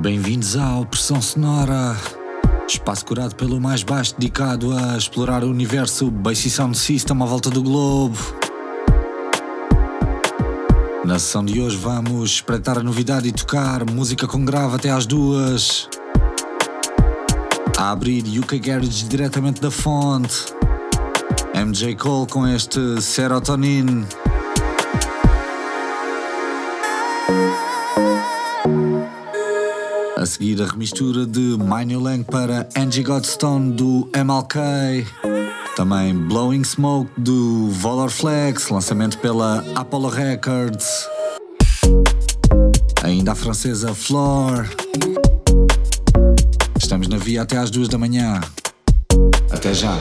Bem-vindos ao Pressão Sonora, espaço curado pelo mais baixo dedicado a explorar o universo Bass Sound System à volta do globo. Na sessão de hoje vamos espreitar a novidade e tocar música com grave até às duas. A abrir UK Garage diretamente da fonte. MJ Cole com este Serotonin. A seguir a remistura de My New Lang para Angie Godstone do MLK. Também Blowing Smoke do Valor Flex, lançamento pela Apollo Records. Ainda a francesa Flor. Estamos na via até às duas da manhã. Até já.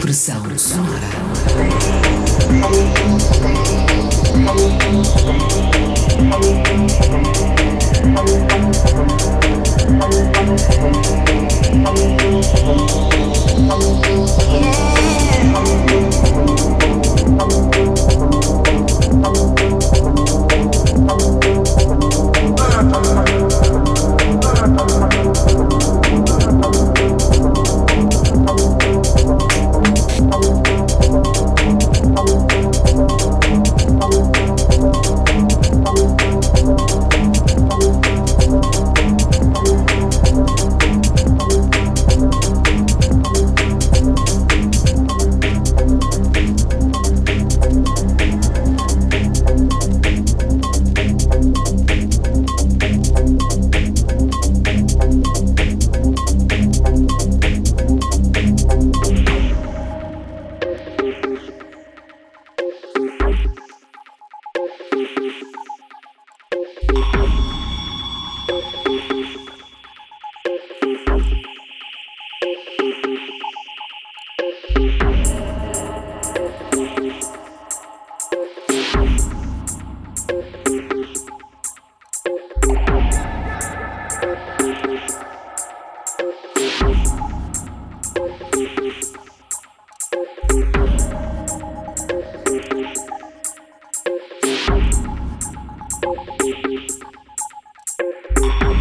Pressão sonora. Dick. thank you.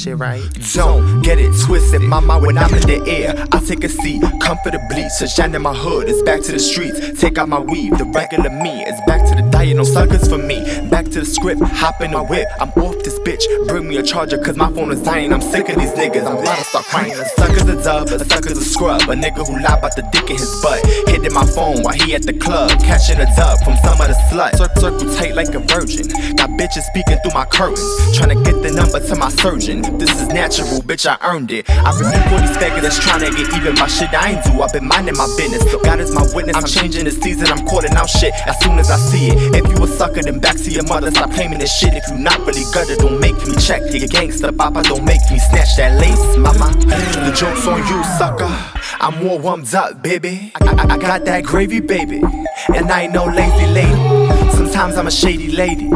Shit, right? Don't get it twisted, mama. When I'm in the air, I take a seat comfortably. Sunshine in my hood, it's back to the streets. Take out my weave, the regular me. It's back to the diet, no suckers for me. Back to the script, hop in the whip. I'm off this bitch. Bring me a charger, cause my phone is dying. I'm sick of these niggas. I'm about to start crying. A sucker's a dub, a sucker's a scrub. A nigga who lie about the dick in his butt. Hitting my phone while he at the club. Catching a dub from some of the slut. Circle, circle tight like a virgin. Got bitches speaking through my curtains. Trying to get the number to my surgeon. This is natural, bitch, I earned it. I rebuke all these faggots that's trying to get even my shit I ain't do. I've been minding my business. God is my witness. I'm changing the season. I'm calling out shit as soon as I see it. If you a sucker, then back to your mother. Stop claiming this shit. If you not really gutter, don't make me check. You gangsta papa, don't make me snatch that lace, mama. The joke's on you, sucker. I'm more warmed up, baby. I, I, I got that gravy, baby. And I ain't no lazy lady. Sometimes I'm a shady lady.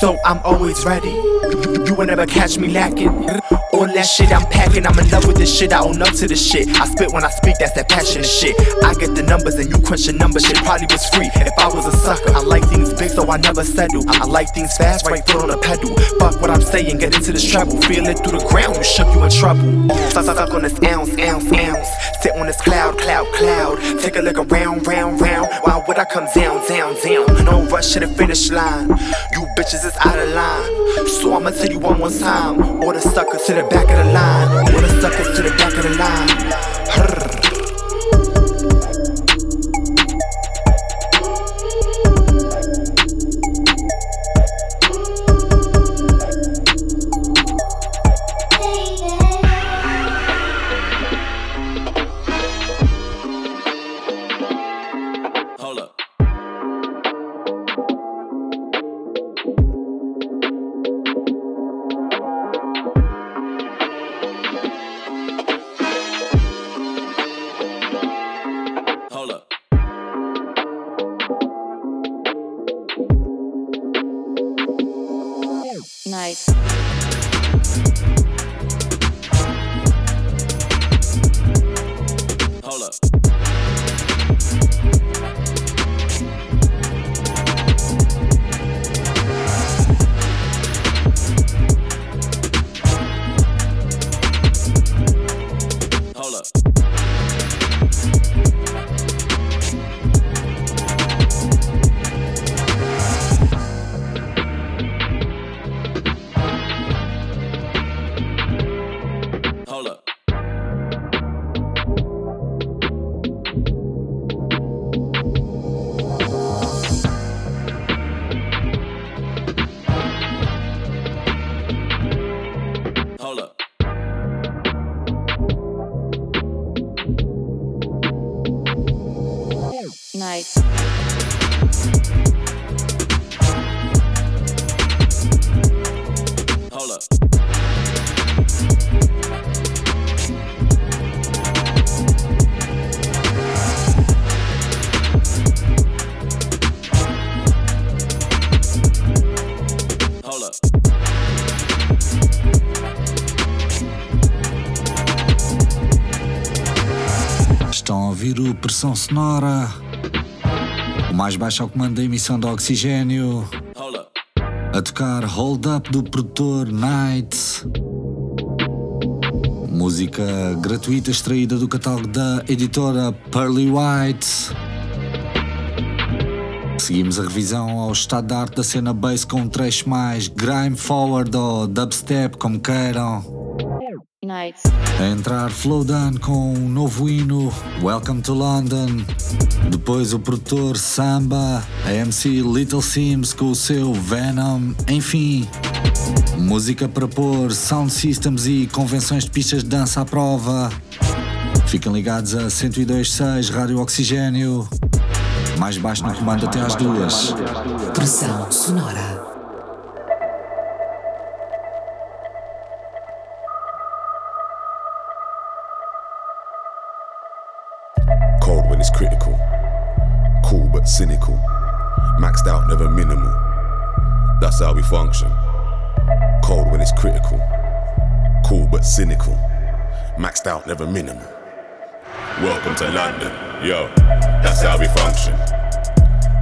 So I'm always ready. You, you will never catch me lacking. All that shit I'm packing, I'm in love with this shit. I own up to this shit. I spit when I speak, that's that passionate shit. I get the numbers and you crunch the numbers. Shit probably was free if I was a sucker. I like things big, so I never settle. I like things fast, right foot on the pedal. Fuck what I'm saying, get into this treble. Feel it through the ground, you shook, you in trouble. Suck, suck, suck on this ounce, ounce, ounce. Sit on this cloud, cloud, cloud. Take a look around, round, round. Why would I come down, down, down? No rush to the finish line. You bitches is out of line. So I'ma tell you one more time. All the suckers to the back of the line. All the suckers to the back of the line. Brr. Ouvir o Pressão Sonora. O mais baixo ao comando da emissão de oxigênio. A tocar Hold Up do produtor Night. Música gratuita extraída do catálogo da editora Pearly White. Seguimos a revisão ao estado da arte da cena bass com um trecho mais grime forward ou dubstep, como queiram. A entrar Flowdown com um novo hino, Welcome to London. Depois o produtor Samba, a MC Little Sims com o seu Venom. Enfim, música para pôr sound systems e convenções de pistas de dança à prova. Fiquem ligados a 102.6 Rádio Oxigênio. Mais baixo no comando até às duas. Pressão sonora. It's critical. Cool but cynical. Maxed out, never minimal. That's how we function. Cold when it's critical. Cool but cynical. Maxed out, never minimal. Welcome to London, yo. That's how we function.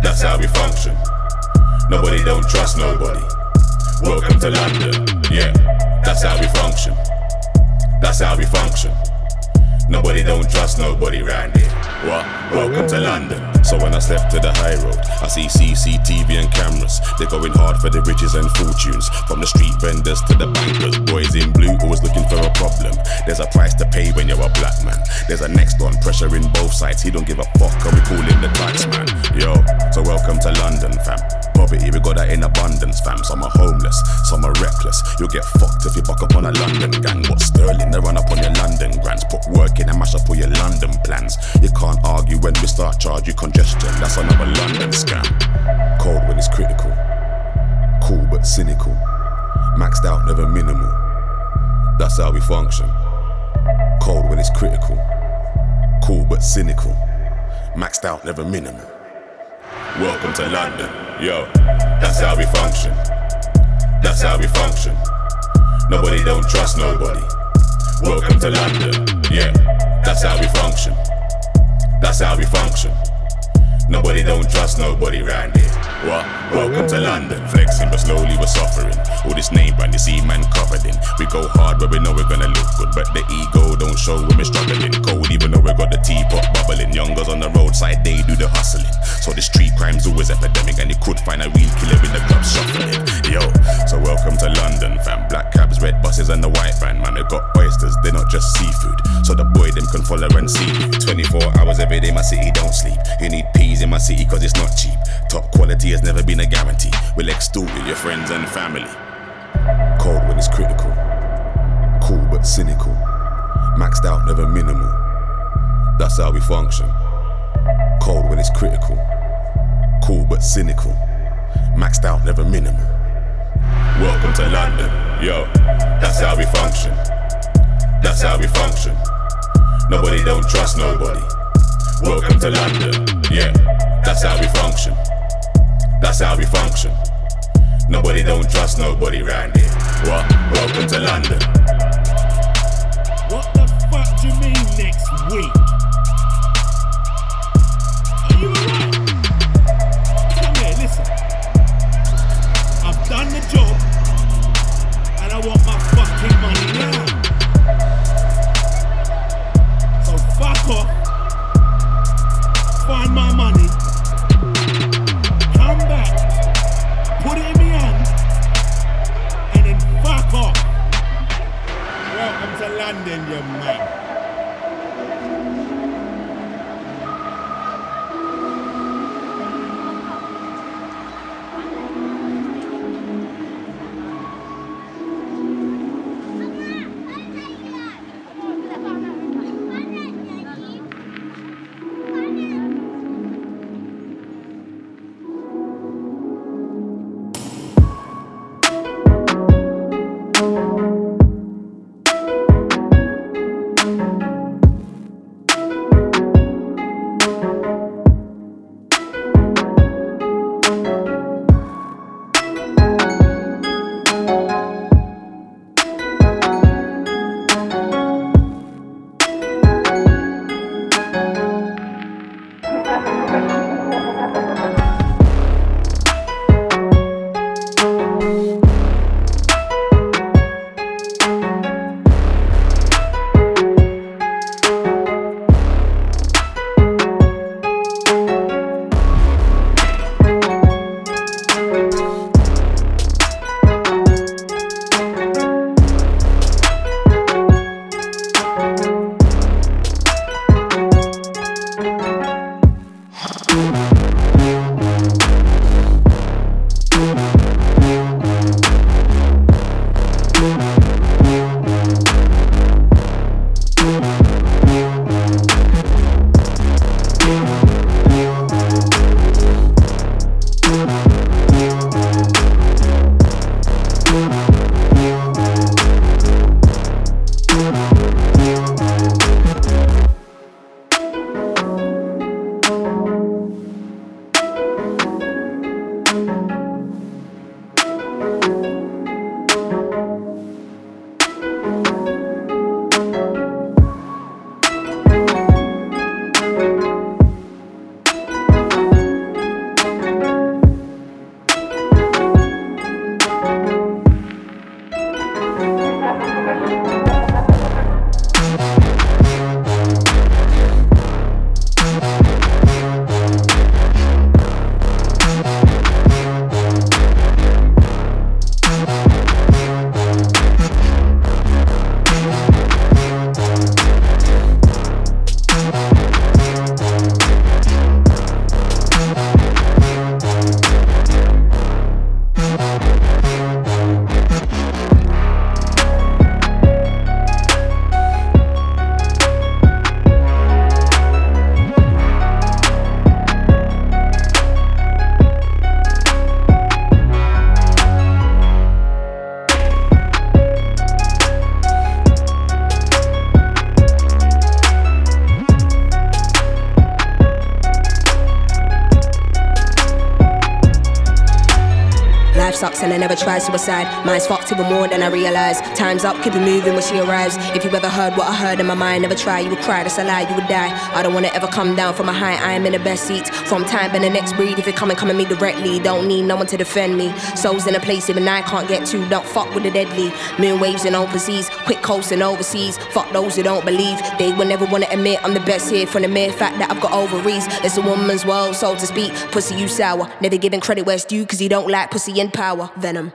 That's how we function. Nobody don't trust nobody. Welcome to London, yeah. That's how we function. That's how we function. Nobody don't trust nobody round here. Welcome to London. So when I step to the high road, I see CCTV and cameras. They're going hard for the riches and fortunes. From the street vendors to the bankers. Boys in blue always looking for a problem. There's a price to pay when you're a black man. There's a next on pressure in both sides. He don't give a fuck, and we call him the tax man. Yo, so welcome to London, fam. Poverty, we got that in abundance, fam. Some are homeless, some are reckless. You'll get fucked if you buck up on a London gang. What Sterling, they run up on your London grants. Put work in and mash up all your London plans. You can't argue when we start charge you congestion. That's another London scam. Cold when it's critical. Cool but cynical. Maxed out, never minimal. That's how we function. Cold when it's critical. Cool but cynical. Maxed out, never minimal. Welcome to London, yo. That's how we function. That's how we function. Nobody don't trust nobody. Welcome to London, yeah. That's how we function. That's how we function. Nobody don't trust nobody round here. What? Welcome to London. Flexing, but slowly we're suffering. All this name brand, you see man covered in. We go hard where we know we're gonna look good, but the ego don't show when we're struggling. Cold, even though we got the teapot bubbling. Youngers on the roadside, they do the hustling. So the street crime's always epidemic, and you could find a real killer in the club shuffling. Yo, so welcome to London, fam. Black cabs, red buses, and the white van, man. They got oysters, they're not just seafood. See. 24 hours every day, my city don't sleep. You need peas in my city, cause it's not cheap. Top quality has never been a guarantee. We'll extort with your friends and family. Cold when it's critical. Cool but cynical. Maxed out, never minimal. That's how we function. Cold when it's critical. Cool but cynical. Maxed out, never minimal. Welcome to London, yo. That's how we function. That's how we function. Nobody don't trust nobody. Welcome to London, yeah. That's how we function. That's how we function. Nobody don't trust nobody round here. What? Welcome to London. What the fuck do you mean next week? Off. Welcome to London, suicide. Mine's fucked even more than I realize. Time's up, keep it moving when she arrives. If you ever heard what I heard in my mind, never try, you would cry, that's a lie, you would die. I don't wanna ever come down from a high, I am in the best seat. From time and the next breed, if come and come at me directly, don't need no one to defend me. Souls in a place even I can't get to, don't fuck with the deadly. Moon waves and overseas, quick coasting overseas. Fuck those who don't believe, they will never wanna admit I'm the best here from the mere fact that I've got ovaries. It's a woman's world, so to speak. Pussy, you sour, never giving credit where it's due, cause you don't like pussy and power. Venom.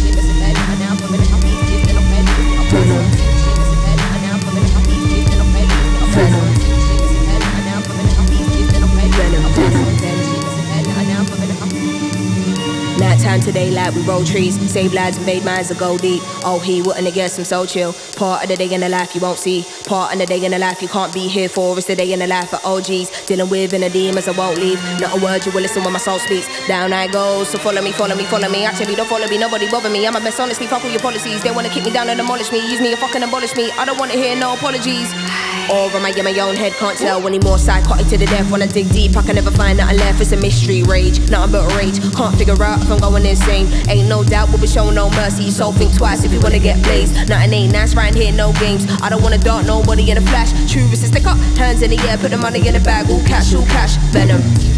Daylight, we roll trees, save lives, invade minds, to go deep. Oh, he wouldn't have guessed I'm so chill. Part of the day in the life you won't see. Part of the day in the life you can't be here for. It's the day in the life of OGs. Dealing with inner demons, I won't leave. Not a word you will listen when my soul speaks. Down I go, so follow me, follow me, follow me. Actually, don't follow me, nobody bother me. I'm a best honestly, fuck all your policies. They wanna kick me down and demolish me. Use me or fucking abolish me. I don't wanna hear no apologies. Or am I in my own head? Can't tell anymore. Psychotic to the death. When I dig deep, I can never find nothing left. It's a mystery, rage. Nothing but rage. Can't figure out if I'm going insane. Ain't no doubt we'll be showing no mercy. So think twice if you wanna get blazed. Nothing ain't nice right here, no games. I don't wanna dart nobody in a flash. True is to stick up, hands in the air, put the money in the bag. All cash, all cash. Venom.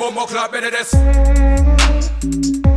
The bomber club, better this.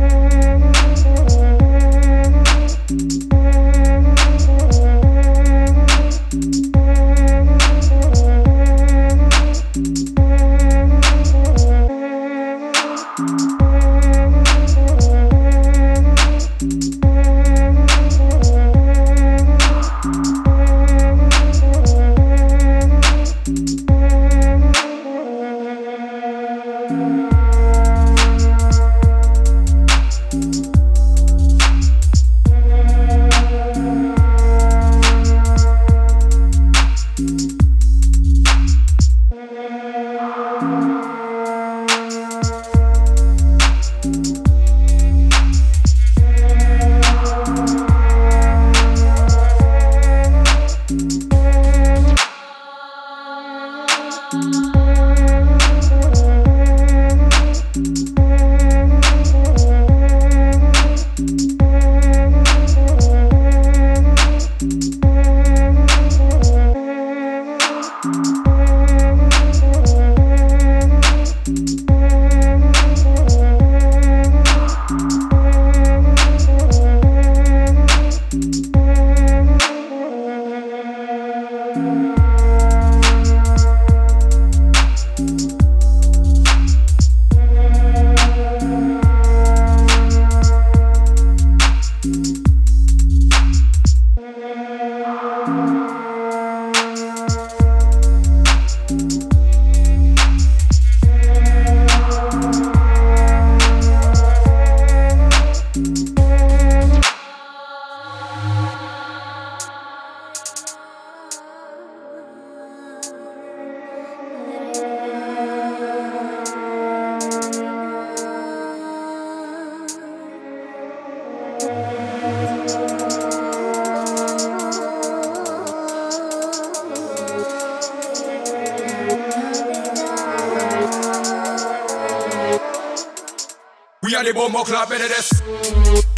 We are the bomber club, better this.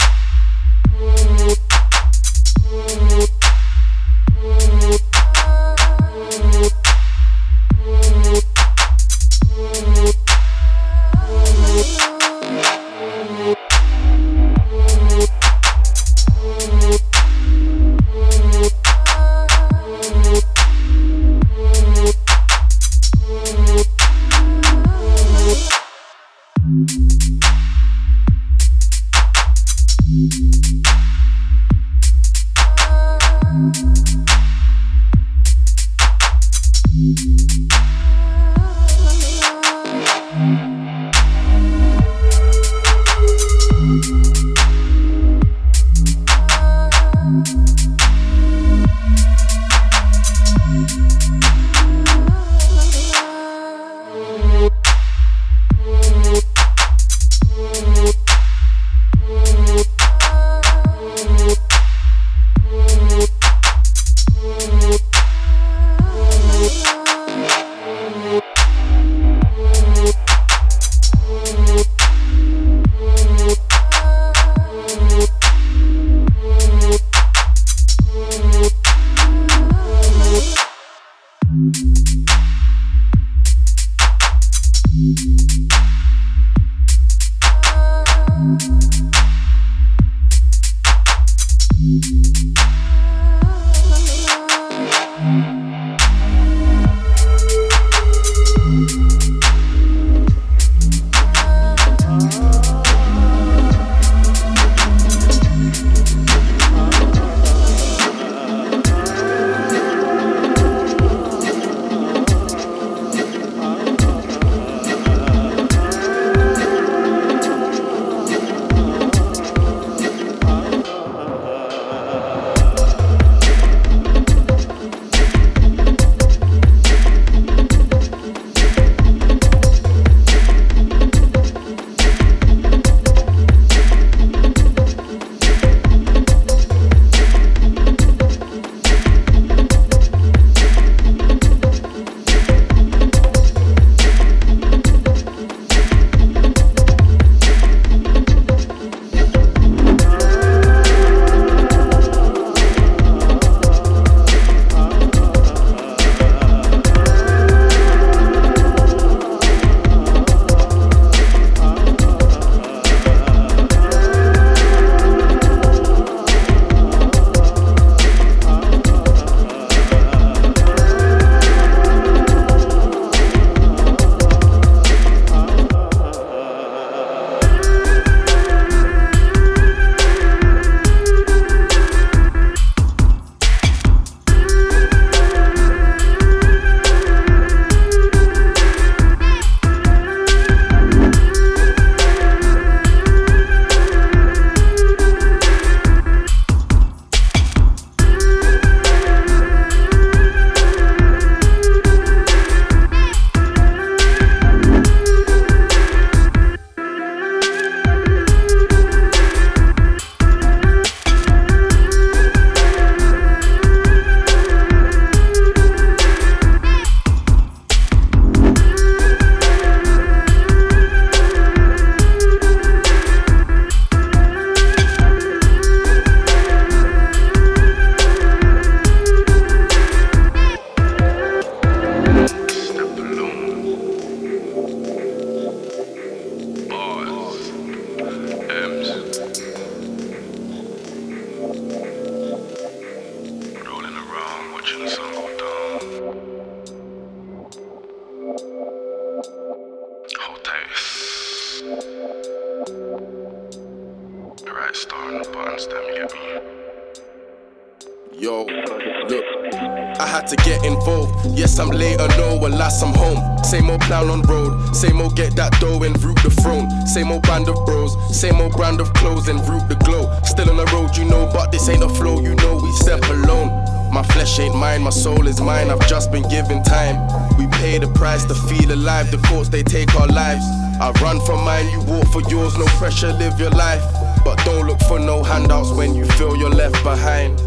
down on road. Same old get that dough and root the throne. Same old band of bros, same old brand of clothes and root the glow. Still on the road, you know, but this ain't a flow, you know, we step alone. My flesh ain't mine, my soul is mine, I've just been given time. We pay the price to feel alive, the courts they take our lives. I run for mine, you walk for yours, no pressure, live your life. But don't look for no handouts when you feel you're left behind.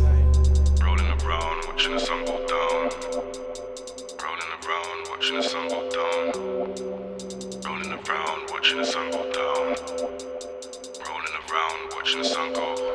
Rolling around, watching the sun watching the sun go down. Rolling around, watching the sun go down. Rolling around, watching the sun go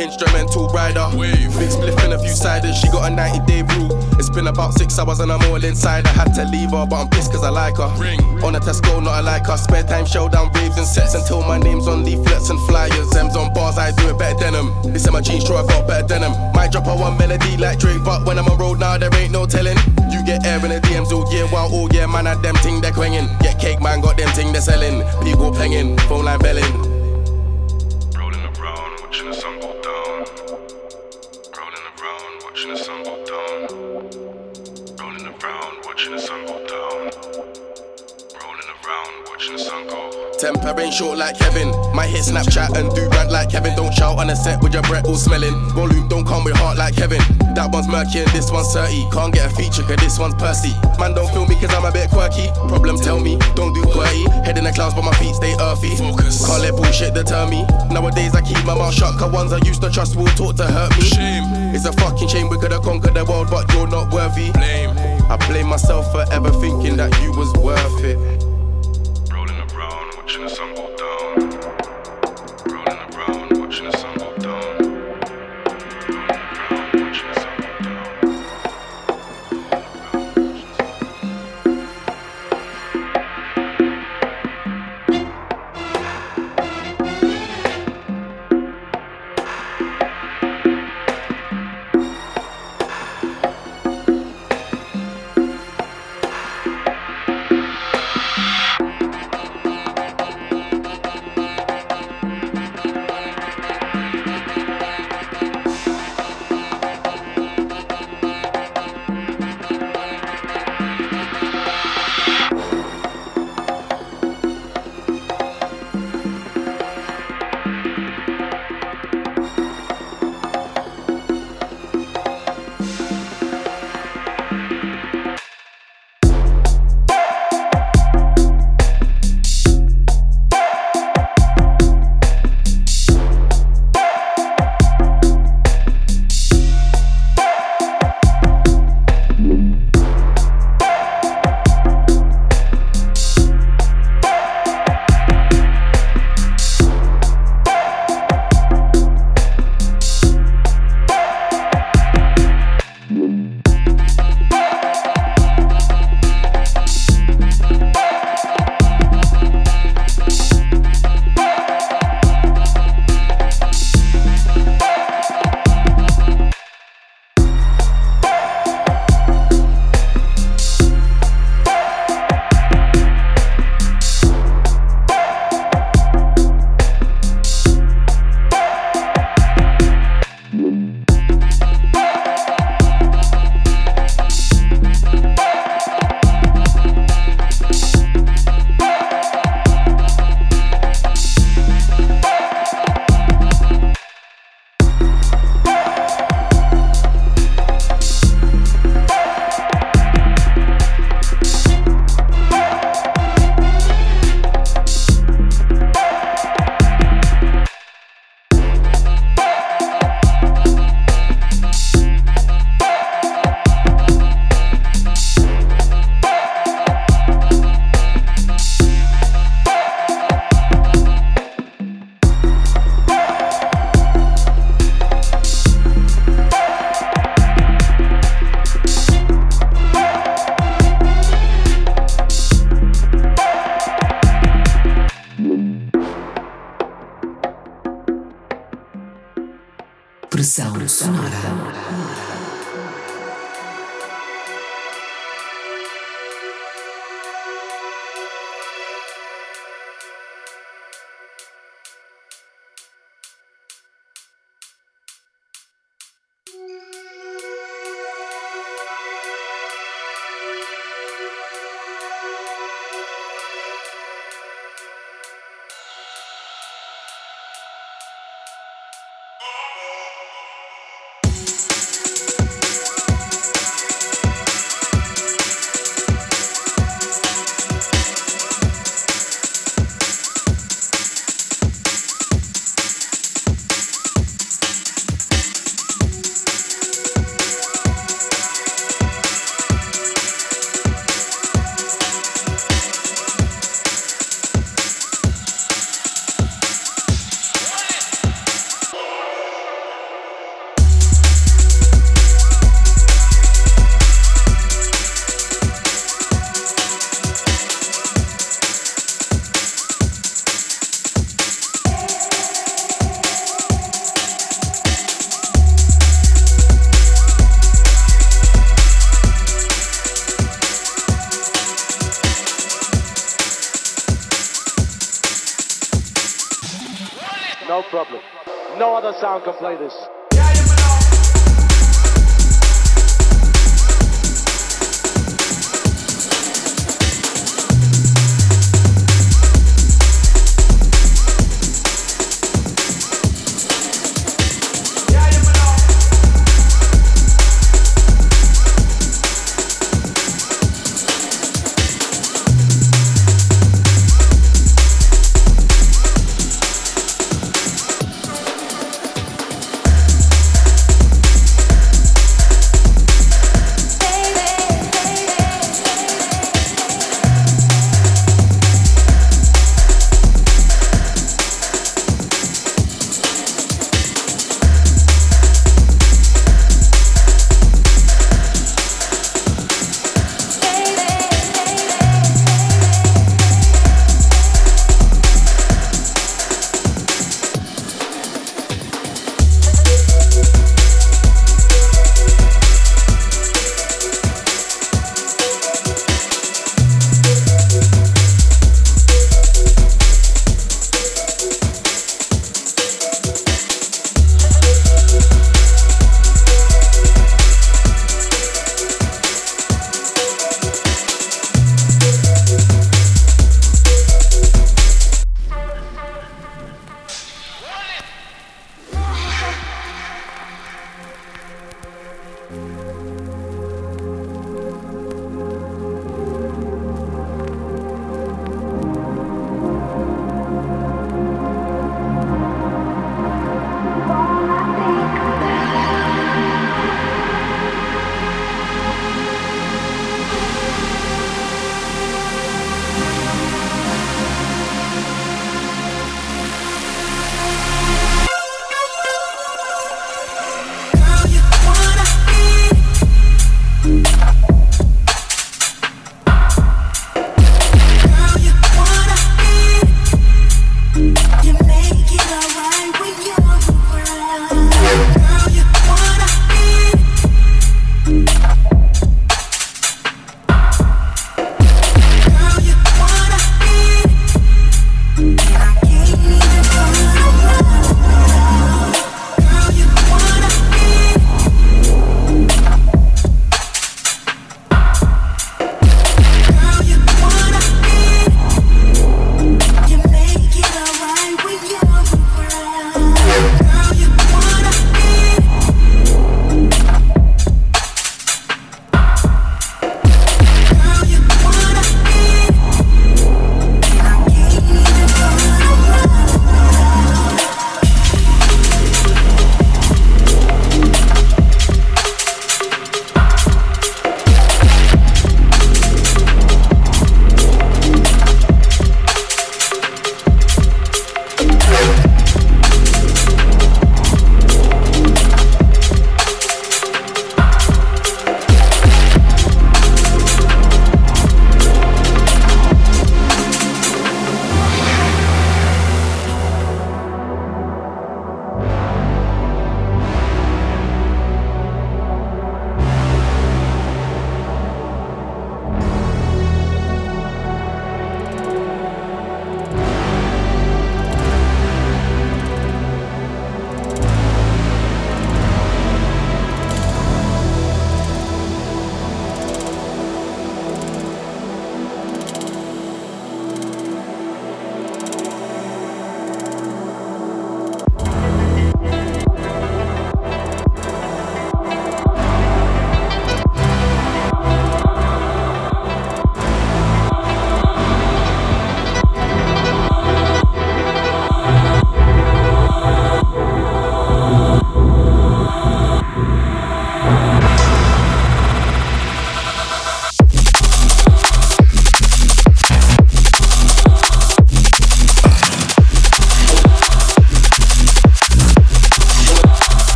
instrumental rider. Wave. Big spliff in a few ciders, she got a 90 day rule. It's been about six hours and I'm all inside. I had to leave her, but I'm pissed cause I like her. Ring. On a Tesco, not a like her. Spare time showdown raves and sets until my name's on leaflets and flyers. M's on bars, I do it better than them. This in my jeans, sure I got better than them. Might drop a one melody like Drake, but when I'm on road now, nah, there ain't no telling. You get air in the DMs all year while all year, man, I them ting they're. Get cake, man, got them ting they're selling. People pinging, phone line belling. Ain't short like Kevin. Might hit Snapchat and do rant like Kevin. Don't shout on a set with your breath all smelling. Volume don't come with heart like Kevin. That one's murky and this one's 30. Can't get a feature cause this one's Percy. Man, don't feel me cause I'm a bit quirky. Problems tell me, don't do quirky. Head in the clouds but my feet stay earthy. Focus. Can't let bullshit deter me. Nowadays I keep my mouth shut cause ones I used to trust will talk to hurt me. Shame. It's a fucking shame we could have conquered the world but you're not worthy. Blame. I blame myself for ever thinking that you was worth it.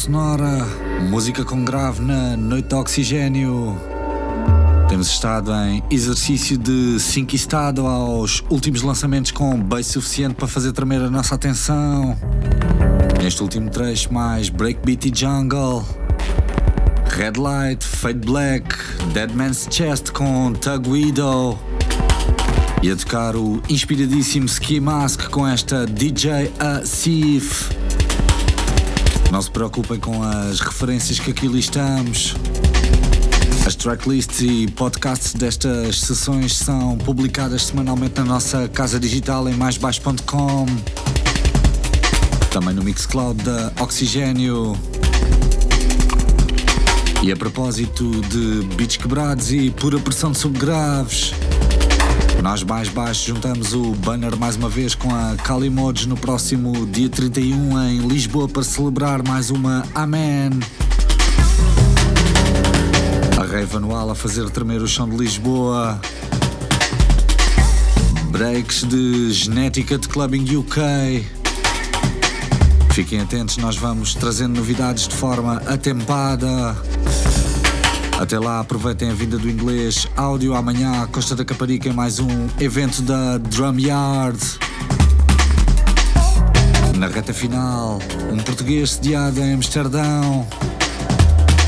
Sonora, música com grave na Noite de Oxigênio. Temos estado em exercício de sync estado aos últimos lançamentos com bass suficiente para fazer tremer a nossa atenção. Neste último trecho, mais breakbeat e jungle. Red Light, Fade Black, Dead Man's Chest com Tug Widow. E a tocar o inspiradíssimo Ski Mask com esta DJ Asif. Não se preocupem com as referências que aqui listamos. As tracklists e podcasts destas sessões são publicadas semanalmente na nossa casa digital em maisbaixo.com. Também no Mixcloud da Oxigênio. E a propósito de beats quebrados e pura pressão de subgraves, nós mais baixo juntamos o banner mais uma vez com a Calimodes no próximo dia 31 em Lisboa para celebrar mais uma Amen. A rave anual a fazer tremer o chão de Lisboa. Breaks de genética de clubbing UK. Fiquem atentos, nós vamos trazendo novidades de forma atempada. Até lá, aproveitem a vinda do inglês áudio amanhã Costa da Caparica em mais um evento da Drum Yard. Na reta final, um português sediado em Amsterdão.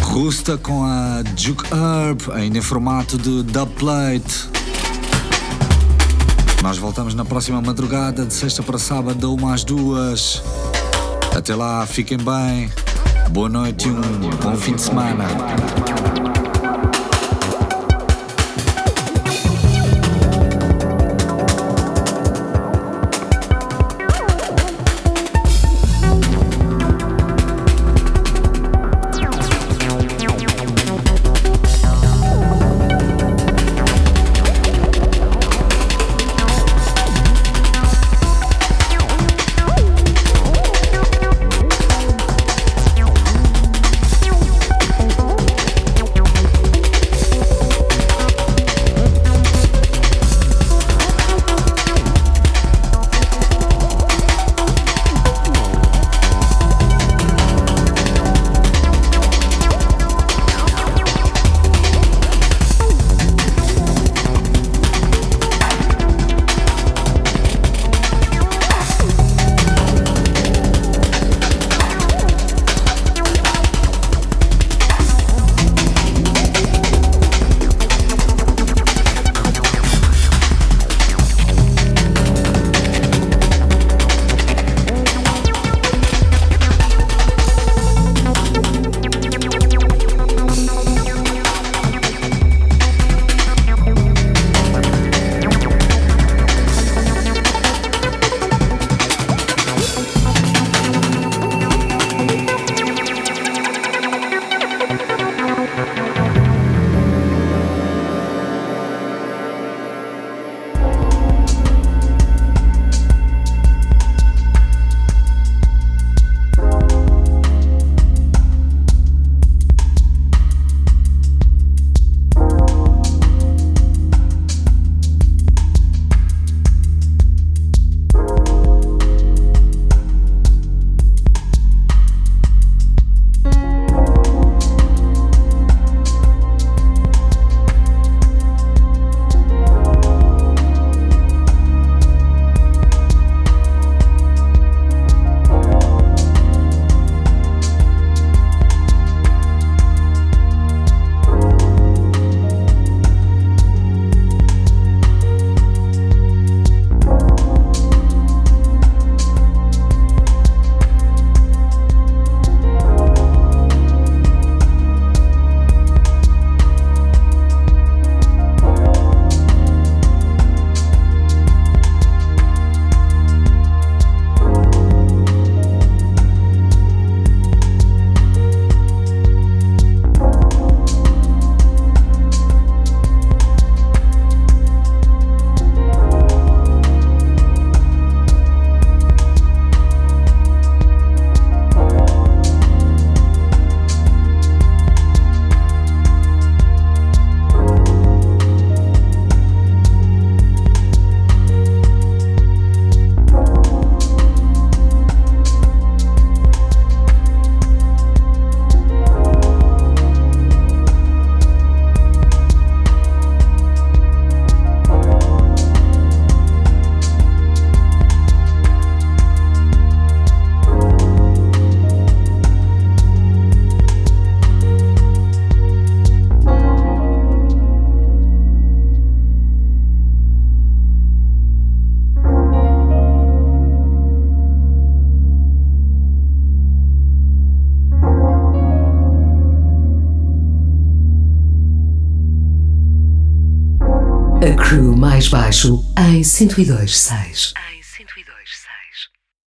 Rusta com a Juke Herb, ainda em formato de dubplate. Nós voltamos na próxima madrugada, de sexta para sábado, da uma às duas. Até lá, fiquem bem. Boa noite e um bom fim de semana. Mais baixo em 102.6.